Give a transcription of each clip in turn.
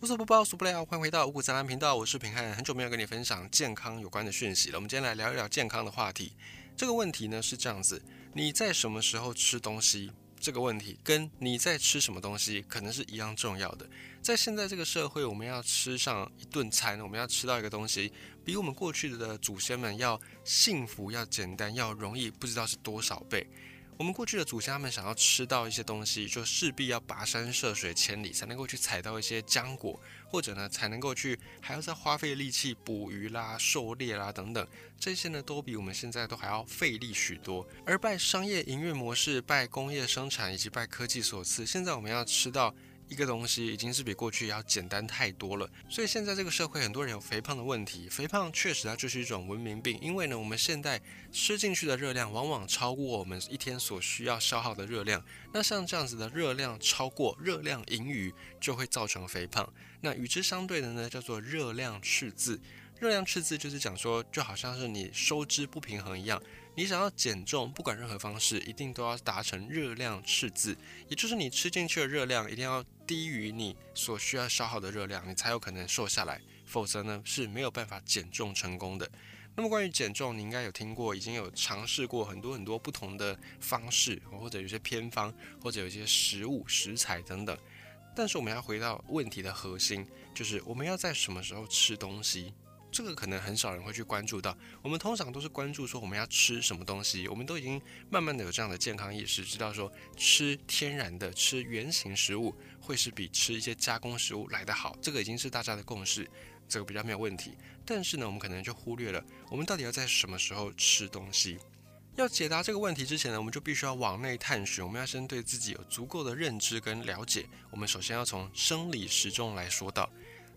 无所不包，数不了。欢迎回到五谷杂粮频道，我是平汉。很久没有跟你分享健康有关的讯息了。我们今天来聊一聊健康的话题。这个问题呢是这样子：你在什么时候吃东西？这个问题跟你在吃什么东西可能是一样重要的。在现在这个社会，我们要吃上一顿餐，我们要吃到一个东西，比我们过去的祖先们要幸福、要简单、要容易，不知道是多少倍。我们过去的祖先他们想要吃到一些东西，就势必要跋山涉水千里才能够去采到一些浆果，或者呢才能够去还要再花费力气捕鱼啦、狩猎啦等等，这些呢都比我们现在都还要费力许多。而拜商业营运模式、拜工业生产以及拜科技所赐，现在我们要吃到。一个东西已经是比过去要简单太多了，所以现在这个社会很多人有肥胖的问题。肥胖确实它就是一种文明病，因为呢，我们现在吃进去的热量往往超过我们一天所需要消耗的热量。那像这样子的热量超过、热量盈余，就会造成肥胖。那与之相对的呢，叫做热量赤字。热量赤字就是讲说，就好像是你收支不平衡一样。你想要减重，不管任何方式，一定都要达成热量赤字，也就是你吃进去的热量一定要低于你所需要消耗的热量，你才有可能瘦下来，否则呢是没有办法减重成功的。那么关于减重，你应该有听过，已经有尝试过很多很多不同的方式，或者有些偏方，或者有些食物食材等等。但是我们要回到问题的核心，就是我们要在什么时候吃东西。这个可能很少人会去关注到，我们通常都是关注说我们要吃什么东西，我们都已经慢慢的有这样的健康意识，知道说吃天然的、吃原形食物会是比吃一些加工食物来得好，这个已经是大家的共识，这个比较没有问题。但是呢，我们可能就忽略了，我们到底要在什么时候吃东西？要解答这个问题之前呢，我们就必须要往内探寻，我们要先对自己有足够的认知跟了解。我们首先要从生理时钟来说到。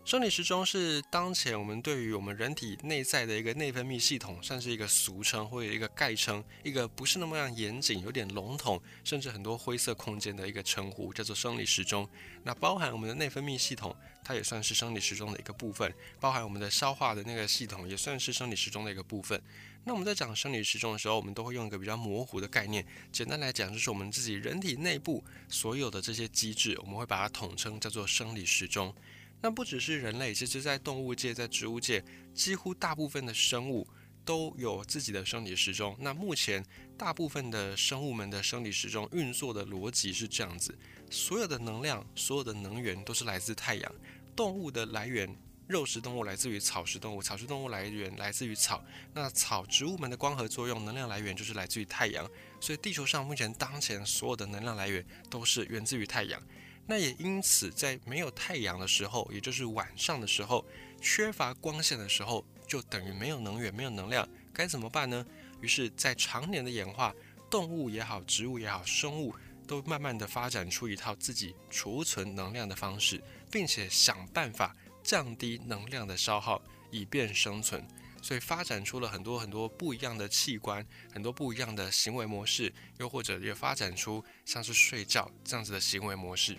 生理时钟是当前我们对于我们人体内在的一个内分泌系统，算是一个俗称或者一个概称，一个不是那么样严谨、有点笼统，甚至很多灰色空间的一个称呼，叫做生理时钟。那包含我们的内分泌系统，它也算是生理时钟的一个部分；包含我们的消化的那个系统，也算是生理时钟的一个部分。那我们在讲生理时钟的时候，我们都会用一个比较模糊的概念，简单来讲，就是我们自己人体内部所有的这些机制，我们会把它统称叫做生理时钟。那不只是人类，其实，在动物界、在植物界，几乎大部分的生物都有自己的生理时钟。那目前，大部分的生物们的生理时钟运作的逻辑是这样子：所有的能量、所有的能源都是来自太阳。动物的来源，肉食动物来自于草食动物，草食动物来源来自于草。那草植物们的光合作用能量来源就是来自于太阳。所以，地球上目前当前所有的能量来源都是源自于太阳。那也因此，在没有太阳的时候，也就是晚上的时候，缺乏光线的时候，就等于没有能源、没有能量，该怎么办呢？于是，在常年的演化，动物也好，植物也好，生物都慢慢的发展出一套自己储存能量的方式，并且想办法降低能量的消耗，以便生存。所以，发展出了很多很多不一样的器官，很多不一样的行为模式，又或者也发展出像是睡觉这样子的行为模式。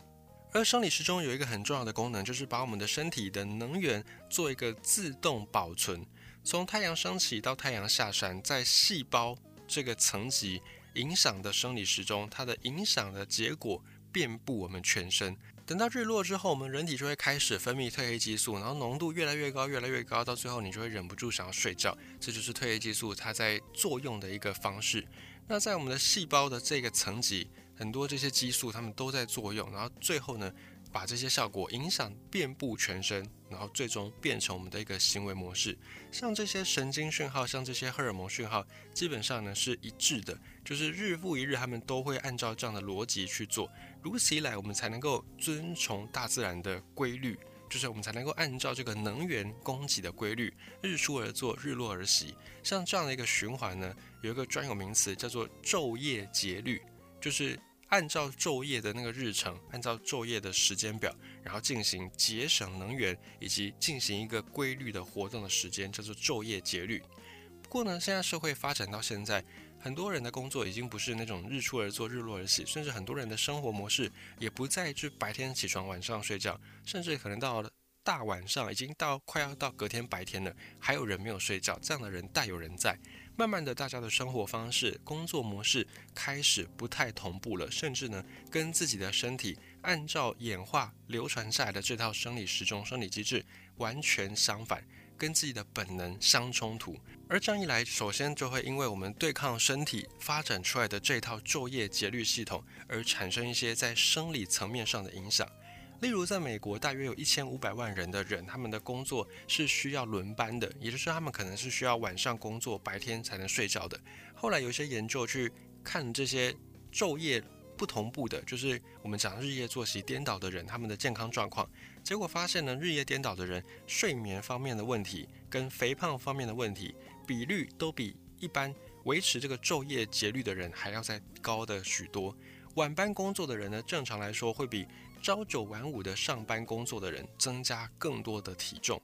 而生理时钟有一个很重要的功能，就是把我们的身体的能源做一个自动保存。从太阳升起到太阳下山，在细胞这个层级影响的生理时钟，它的影响的结果遍布我们全身。等到日落之后，我们人体就会开始分泌褪黑激素，然后浓度越来越高，越来越高，到最后你就会忍不住想要睡觉。这就是褪黑激素它在作用的一个方式。那在我们的细胞的这个层级。很多这些激素，它们都在作用，然后最后呢，把这些效果影响遍布全身，然后最终变成我们的一个行为模式。像这些神经讯号，像这些荷尔蒙讯号，基本上呢是一致的，就是日复一日，他们都会按照这样的逻辑去做。如此一来，我们才能够遵从大自然的规律，就是我们才能够按照这个能源供给的规律，日出而作，日落而息。像这样的一个循环呢，有一个专有名词叫做昼夜节律。就是按照昼夜的那个日程，按照昼夜的时间表，然后进行节省能源，以及进行一个规律的活动的时间，叫做昼夜节律。不过呢，现在社会发展到现在，很多人的工作已经不是那种日出而作，日落而息，甚至很多人的生活模式也不再是白天起床，晚上睡觉，甚至可能到了大晚上，已经到快要到隔天白天了，还有人没有睡觉，这样的人大有人在。慢慢的，大家的生活方式、工作模式开始不太同步了，甚至呢，跟自己的身体按照演化流传下来的这套生理时钟、生理机制完全相反，跟自己的本能相冲突。而这样一来，首先就会因为我们对抗身体发展出来的这套昼夜节律系统，而产生一些在生理层面上的影响。例如，在美国，大约有一千五百万人的人，他们的工作是需要轮班的，也就是他们可能是需要晚上工作，白天才能睡觉的。后来有一些研究去看这些昼夜不同步的，就是我们讲日夜作息颠倒的人，他们的健康状况，结果发现呢，日夜颠倒的人睡眠方面的问题跟肥胖方面的问题比率都比一般维持这个昼夜节律的人还要再高的许多。晚班工作的人呢，正常来说会比朝九晚五的上班工作的人增加更多的体重。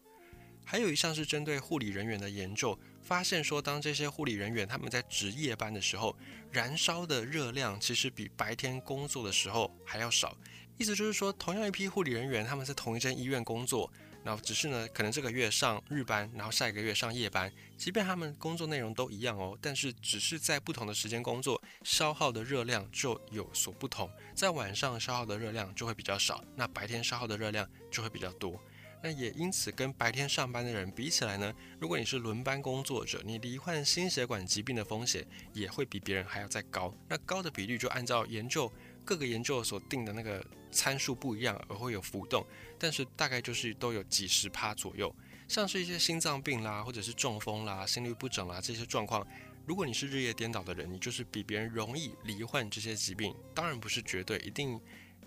还有一项是针对护理人员的研究，发现说，当这些护理人员他们在值夜班的时候，燃烧的热量其实比白天工作的时候还要少。意思就是说，同样一批护理人员，他们在同一间医院工作，然后只是呢，可能这个月上日班，然后下一个月上夜班，即便他们工作内容都一样哦，但是只是在不同的时间工作，消耗的热量就有所不同。在晚上消耗的热量就会比较少，那白天消耗的热量就会比较多。那也因此，跟白天上班的人比起来呢，如果你是轮班工作者，你罹患心血管疾病的风险也会比别人还要再高。那高的比率就按照研究各个研究所定的那个参数不一样而会有浮动，但是大概就是都有几十趴左右。像是一些心脏病啦，或者是中风啦、心律不整啦这些状况，如果你是日夜颠倒的人，你就是比别人容易罹患这些疾病。当然不是绝对，一定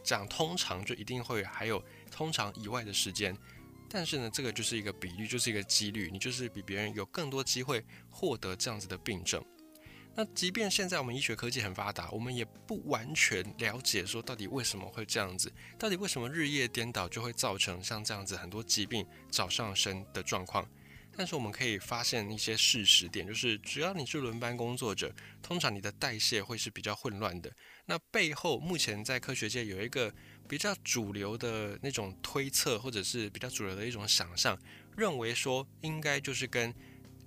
讲通常就一定会还有通常以外的时间。但是呢，这个就是一个比率，就是一个几率，你就是比别人有更多机会获得这样子的病症。那即便现在我们医学科技很发达，我们也不完全了解说到底为什么会这样子，到底为什么日夜颠倒就会造成像这样子很多疾病早上升的状况。但是我们可以发现一些事实点，就是只要你是轮班工作者，通常你的代谢会是比较混乱的。那背后目前在科学界有一个。比较主流的那种推测，或者是比较主流的一种想象，认为说应该就是跟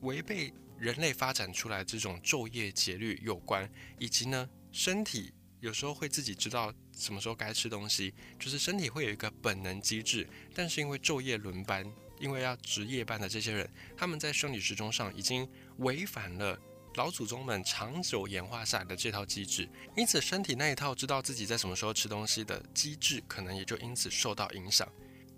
违背人类发展出来这种昼夜节律有关，以及呢身体有时候会自己知道什么时候该吃东西，就是身体会有一个本能机制，但是因为昼夜轮班，因为要值夜班的这些人，他们在生理时钟上已经违反了。老祖宗们长久演化下来的这套机制，因此身体那一套知道自己在什么时候吃东西的机制，可能也就因此受到影响。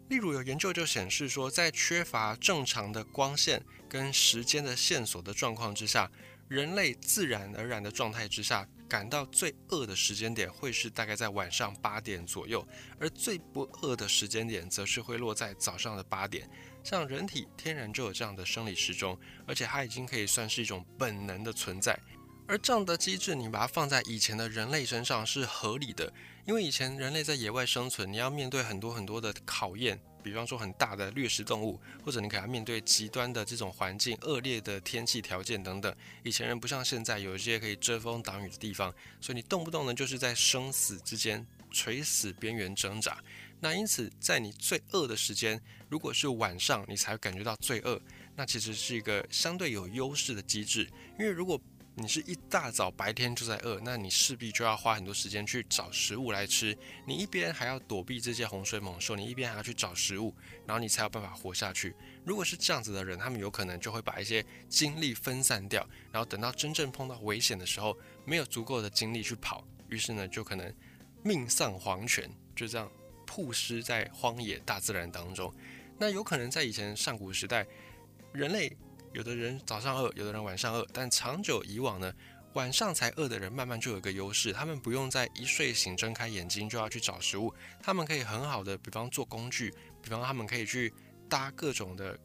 例如有研究就显示说，在缺乏正常的光线跟时间的线索的状况之下，人类自然而然的状态之下，感到最饿的时间点会是大概在晚上八点左右，而最不饿的时间点则是会落在早上的八点。像人体天然就有这样的生理时钟，而且它已经可以算是一种本能的存在。而这样的机制，你把它放在以前的人类身上是合理的，因为以前人类在野外生存，你要面对很多很多的考验，比方说很大的掠食动物，或者你可能面对极端的这种环境、恶劣的天气条件等等。以前人不像现在有一些可以遮风挡雨的地方，所以你动不动呢就是在生死之间垂死边缘挣扎。那因此，在你最饿的时间，如果是晚上，你才感觉到最饿，那其实是一个相对有优势的机制。因为如果你是一大早白天就在饿，那你势必就要花很多时间去找食物来吃。你一边还要躲避这些洪水猛兽，你一边还要去找食物，然后你才有办法活下去。如果是这样子的人，他们有可能就会把一些精力分散掉，然后等到真正碰到危险的时候，没有足够的精力去跑，于是呢，就可能命丧黄泉，就这样。曝尸在荒野大自然当中，那有可能在以前上古时代，人类有的人早上饿，有的人晚上饿，但长久以往呢，晚上才饿的人慢慢就有个优势，他们不用在一睡醒睁开眼睛就要去找食物，他们可以很好的，比方做工具，比方他们可以去搭各种的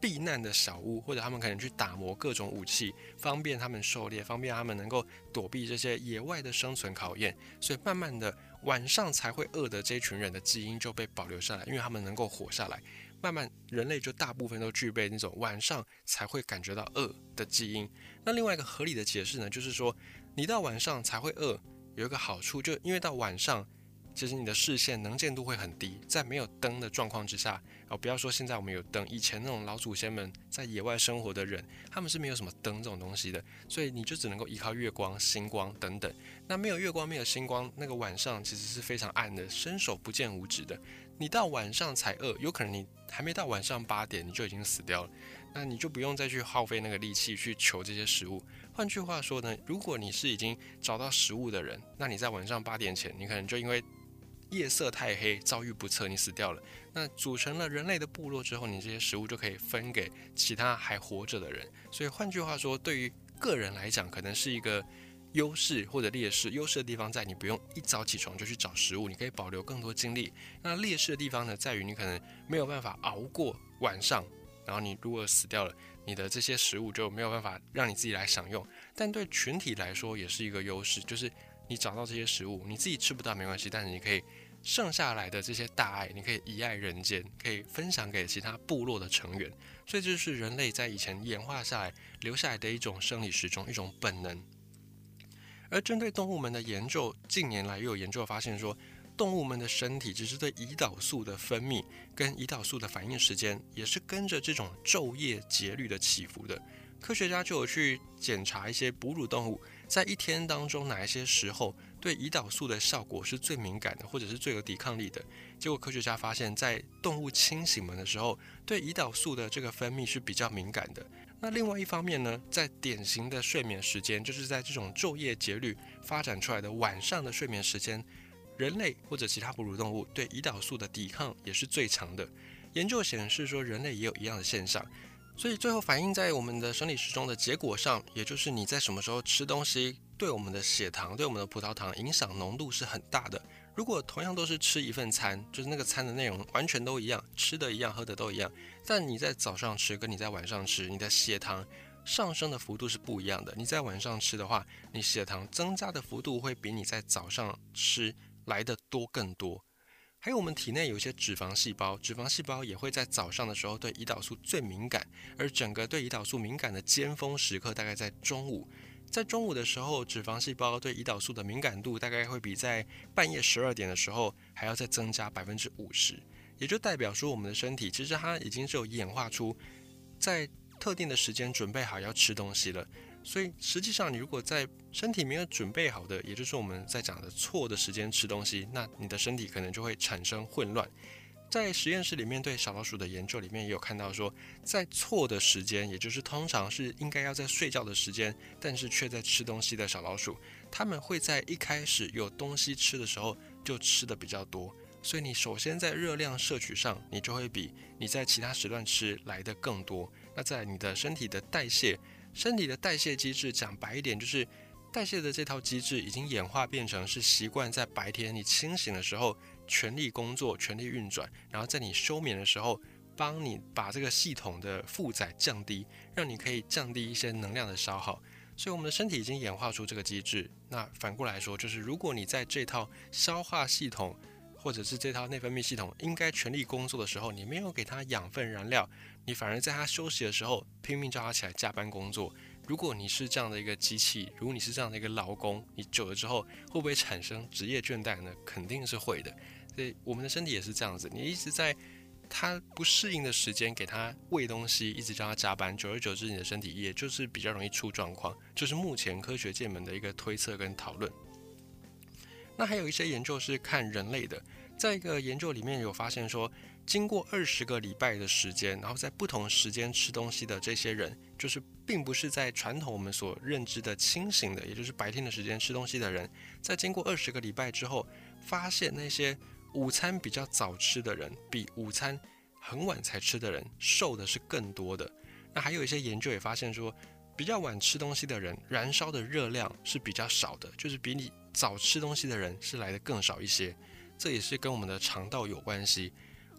避难的小屋，或者他们可能去打磨各种武器，方便他们狩猎，方便他们能够躲避这些野外的生存考验，所以慢慢的。晚上才会饿的这群人的基因就被保留下来，因为他们能够活下来。慢慢，人类就大部分都具备那种晚上才会感觉到饿的基因。那另外一个合理的解释呢，就是说，你到晚上才会饿，有一个好处，就因为到晚上其实你的视线能见度会很低，在没有灯的状况之下，哦，不要说现在我们有灯，以前那种老祖先们在野外生活的人，他们是没有什么灯这种东西的，所以你就只能够依靠月光、星光等等。那没有月光、没有星光，那个晚上其实是非常暗的，伸手不见五指的。你到晚上才饿，有可能你还没到晚上八点，你就已经死掉了。那你就不用再去耗费那个力气去求这些食物。换句话说呢，如果你是已经找到食物的人，那你在晚上八点前，你可能就因为夜色太黑，遭遇不测，你死掉了。那组成了人类的部落之后，你这些食物就可以分给其他还活着的人。所以换句话说，对于个人来讲，可能是一个优势或者劣势。优势的地方在你不用一早起床就去找食物，你可以保留更多精力。那劣势的地方呢，在于你可能没有办法熬过晚上，然后你如果死掉了，你的这些食物就没有办法让你自己来享用。但对群体来说，也是一个优势，就是你找到这些食物，你自己吃不到没关系，但是你可以。剩下来的这些大爱，你可以遗爱人间，可以分享给其他部落的成员。所以这就是人类在以前演化下来留下来的一种生理时钟，一种本能。而针对动物们的研究，近年来又有研究发现说，动物们的身体只是对胰岛素的分泌跟胰岛素的反应时间，也是跟着这种昼夜节律的起伏的。科学家就有去检查一些哺乳动物。在一天当中，哪一些时候对胰岛素的效果是最敏感的，或者是最有抵抗力的？结果科学家发现，在动物清醒们的时候，对胰岛素的这个分泌是比较敏感的。那另外一方面呢，在典型的睡眠时间，就是在这种昼夜节律发展出来的晚上的睡眠时间，人类或者其他哺乳动物对胰岛素的抵抗也是最强的。研究显示说，人类也有一样的现象。所以最后反映在我们的生理时钟的结果上，也就是你在什么时候吃东西，对我们的血糖、对我们的葡萄糖影响浓度是很大的。如果同样都是吃一份餐，就是那个餐的内容完全都一样，吃的一样，喝的都一样，但你在早上吃跟你在晚上吃，你的血糖上升的幅度是不一样的。你在晚上吃的话，你血糖增加的幅度会比你在早上吃来的多更多。还有我们体内有一些脂肪细胞，脂肪细胞也会在早上的时候对胰岛素最敏感，而整个对胰岛素敏感的尖峰时刻大概在中午，在中午的时候，脂肪细胞对胰岛素的敏感度大概会比在半夜十二点的时候还要再增加百分之五十，也就代表说我们的身体其实它已经是有演化出在特定的时间准备好要吃东西了。所以实际上，你如果在身体没有准备好的，也就是我们在讲的错的时间吃东西，那你的身体可能就会产生混乱。在实验室里面对小老鼠的研究里面也有看到说，在错的时间，也就是通常是应该要在睡觉的时间，但是却在吃东西的小老鼠，它们会在一开始有东西吃的时候就吃的比较多。所以你首先在热量摄取上，你就会比你在其他时段吃来的更多。那在你的身体的代谢。身体的代谢机制，讲白一点，就是代谢的这套机制已经演化变成是习惯在白天你清醒的时候全力工作、全力运转，然后在你休眠的时候帮你把这个系统的负载降低，让你可以降低一些能量的消耗。所以我们的身体已经演化出这个机制。那反过来说，就是如果你在这套消化系统或者是这套内分泌系统应该全力工作的时候，你没有给它养分燃料。你反而在它休息的时候拼命叫它起来加班工作。如果你是这样的一个机器，如果你是这样的一个劳工，你久了之后会不会产生职业倦怠呢？肯定是会的。所以我们的身体也是这样子，你一直在他不适应的时间给他喂东西，一直叫他加班，久而久之，你的身体也就是比较容易出状况。就是目前科学界们的一个推测跟讨论。那还有一些研究是看人类的，在一个研究里面有发现说。经过二十个礼拜的时间，然后在不同时间吃东西的这些人，就是并不是在传统我们所认知的清醒的，也就是白天的时间吃东西的人，在经过二十个礼拜之后，发现那些午餐比较早吃的人，比午餐很晚才吃的人瘦的是更多的。那还有一些研究也发现说，比较晚吃东西的人，燃烧的热量是比较少的，就是比你早吃东西的人是来的更少一些。这也是跟我们的肠道有关系。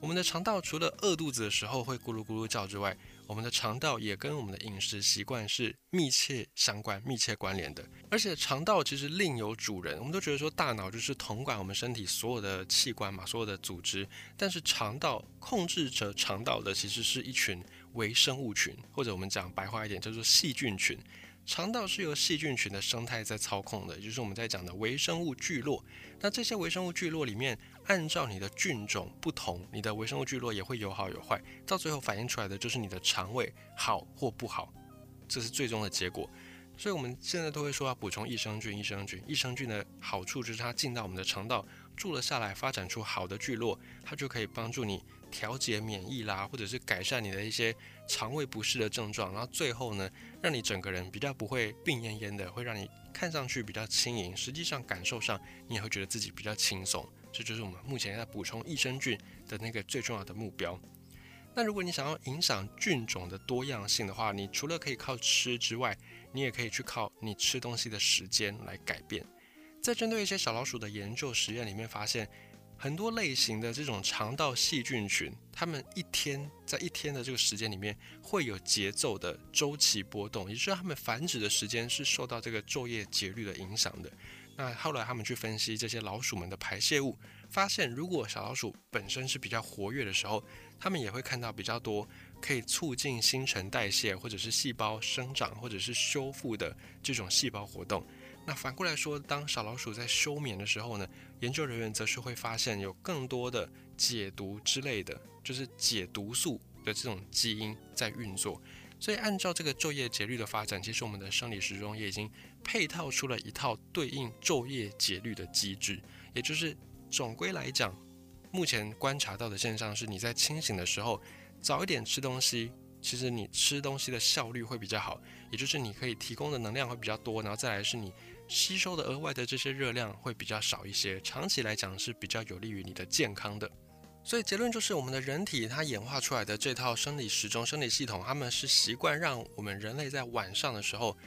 我们的肠道除了饿肚子的时候会咕噜咕噜叫之外，我们的肠道也跟我们的饮食习惯是密切相关、密切关联的。而且肠道其实另有主人，我们都觉得说大脑就是统管我们身体所有的器官嘛，所有的组织。但是肠道控制着肠道的其实是一群微生物群，或者我们讲白话一点叫做细菌群。肠道是由细菌群的生态在操控的，也就是我们在讲的微生物聚落。那这些微生物聚落里面，按照你的菌种不同，你的微生物聚落也会有好有坏，到最后反映出来的就是你的肠胃好或不好，这是最终的结果。所以我们现在都会说要补充益生菌，益生菌，益生菌的好处就是它进到我们的肠道，住了下来，发展出好的聚落，它就可以帮助你调节免疫啦，或者是改善你的一些肠胃不适的症状，然后最后呢，让你整个人比较不会病恹恹的，会让你看上去比较轻盈，实际上感受上你也会觉得自己比较轻松。这就是我们目前在补充益生菌的那个最重要的目标。那如果你想要影响菌种的多样性的话，你除了可以靠吃之外，你也可以去靠你吃东西的时间来改变。在针对一些小老鼠的研究实验里面，发现很多类型的这种肠道细菌群，它们一天在一天的这个时间里面会有节奏的周期波动，也就是它们繁殖的时间是受到这个昼夜节律的影响的。那后来他们去分析这些老鼠们的排泄物，发现如果小老鼠本身是比较活跃的时候，他们也会看到比较多可以促进新陈代谢，或者是细胞生长，或者是修复的这种细胞活动。那反过来说，当小老鼠在休眠的时候呢，研究人员则是会发现有更多的解毒之类的，就是解毒素的这种基因在运作。所以按照这个昼夜节律的发展，其实我们的生理时钟也已经配套出了一套对应昼夜节律的机制，也就是总归来讲。目前观察到的现象是，你在清醒的时候早一点吃东西，其实你吃东西的效率会比较好，也就是你可以提供的能量会比较多，然后再来是你吸收的额外的这些热量会比较少一些，长期来讲是比较有利于你的健康的。所以结论就是，我们的人体它演化出来的这套生理时钟、生理系统，他们是习惯让我们人类在晚上的时候。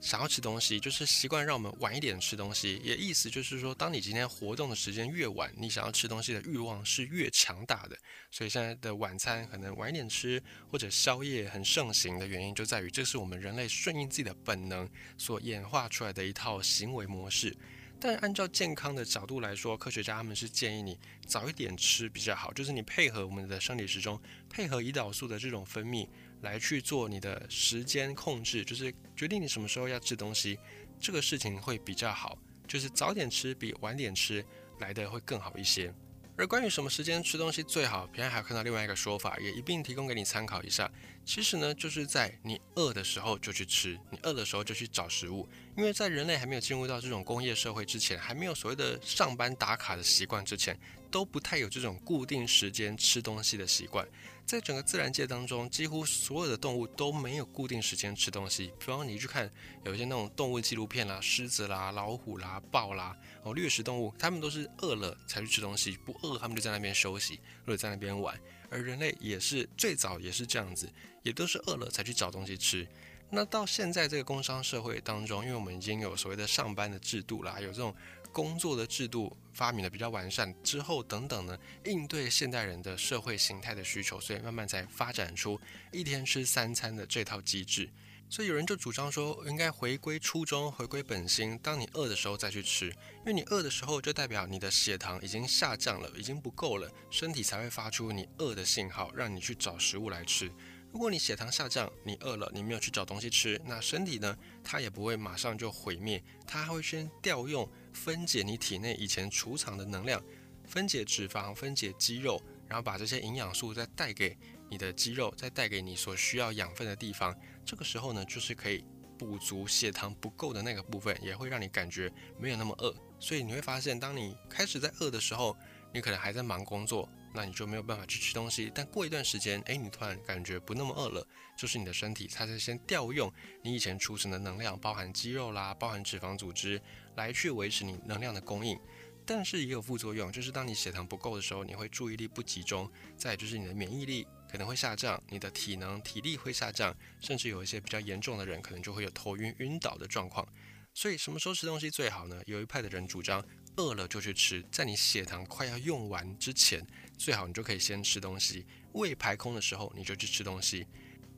想要吃东西，就是习惯让我们晚一点吃东西。也意思就是说，当你今天活动的时间越晚，你想要吃东西的欲望是越强大的。所以现在的晚餐可能晚一点吃，或者宵夜很盛行的原因，就在于这是我们人类顺应自己的本能所演化出来的一套行为模式。但按照健康的角度来说，科学家他们是建议你早一点吃比较好，就是你配合我们的生理时钟，配合胰岛素的这种分泌。来去做你的时间控制，就是决定你什么时候要吃东西，这个事情会比较好，就是早点吃比晚点吃来的会更好一些。而关于什么时间吃东西最好，平安还有看到另外一个说法，也一并提供给你参考一下。其实呢，就是在你饿的时候就去吃，你饿的时候就去找食物。因为在人类还没有进入到这种工业社会之前，还没有所谓的上班打卡的习惯之前，都不太有这种固定时间吃东西的习惯。在整个自然界当中，几乎所有的动物都没有固定时间吃东西。比方你去看有一些那种动物纪录片啦，狮子啦、老虎啦、豹啦，哦，掠食动物，它们都是饿了才去吃东西，不饿它们就在那边休息或者在那边玩。而人类也是最早也是这样子，也都是饿了才去找东西吃。那到现在这个工商社会当中，因为我们已经有所谓的上班的制度啦，有这种。工作的制度发明的比较完善之后，等等呢，应对现代人的社会形态的需求，所以慢慢才发展出一天吃三餐的这套机制。所以有人就主张说，应该回归初衷，回归本心。当你饿的时候再去吃，因为你饿的时候就代表你的血糖已经下降了，已经不够了，身体才会发出你饿的信号，让你去找食物来吃。如果你血糖下降，你饿了，你没有去找东西吃，那身体呢，它也不会马上就毁灭，它会先调用。分解你体内以前储藏的能量，分解脂肪，分解肌肉，然后把这些营养素再带给你的肌肉，再带给你所需要养分的地方。这个时候呢，就是可以补足血糖不够的那个部分，也会让你感觉没有那么饿。所以你会发现，当你开始在饿的时候，你可能还在忙工作，那你就没有办法去吃东西。但过一段时间，诶，你突然感觉不那么饿了，就是你的身体它在先调用你以前储存的能量，包含肌肉啦，包含脂肪组织。来去维持你能量的供应，但是也有副作用，就是当你血糖不够的时候，你会注意力不集中，再就是你的免疫力可能会下降，你的体能体力会下降，甚至有一些比较严重的人可能就会有头晕晕倒的状况。所以什么时候吃东西最好呢？有一派的人主张饿了就去吃，在你血糖快要用完之前，最好你就可以先吃东西，胃排空的时候你就去吃东西。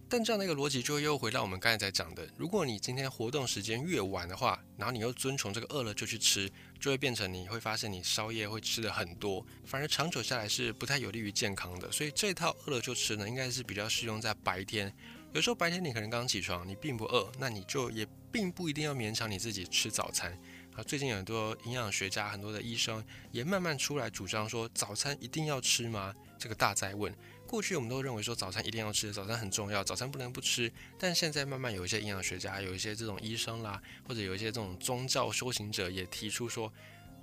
但这样的一个逻辑就又回到我们刚才在讲的，如果你今天活动时间越晚的话，然后你又遵从这个饿了就去吃，就会变成你会发现你宵夜会吃的很多，反而长久下来是不太有利于健康的。所以这套饿了就吃呢，应该是比较适用在白天。有时候白天你可能刚起床，你并不饿，那你就也并不一定要勉强你自己吃早餐啊。最近很多营养学家、很多的医生也慢慢出来主张说，早餐一定要吃吗？这个大在问。过去我们都认为说早餐一定要吃，早餐很重要，早餐不能不吃。但现在慢慢有一些营养学家，有一些这种医生啦，或者有一些这种宗教修行者也提出说，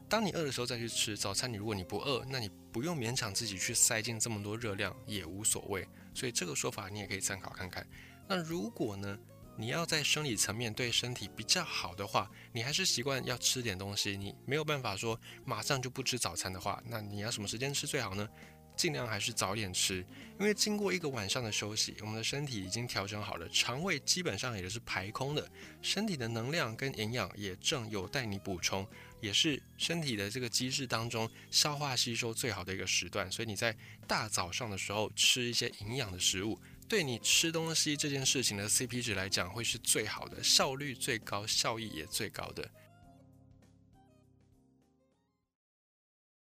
当你饿的时候再去吃早餐。你如果你不饿，那你不用勉强自己去塞进这么多热量也无所谓。所以这个说法你也可以参考看看。那如果呢，你要在生理层面对身体比较好的话，你还是习惯要吃点东西，你没有办法说马上就不吃早餐的话，那你要什么时间吃最好呢？尽量还是早点吃，因为经过一个晚上的休息，我们的身体已经调整好了，肠胃基本上也是排空的，身体的能量跟营养也正有待你补充，也是身体的这个机制当中消化吸收最好的一个时段。所以你在大早上的时候吃一些营养的食物，对你吃东西这件事情的 CP 值来讲会是最好的，效率最高，效益也最高的。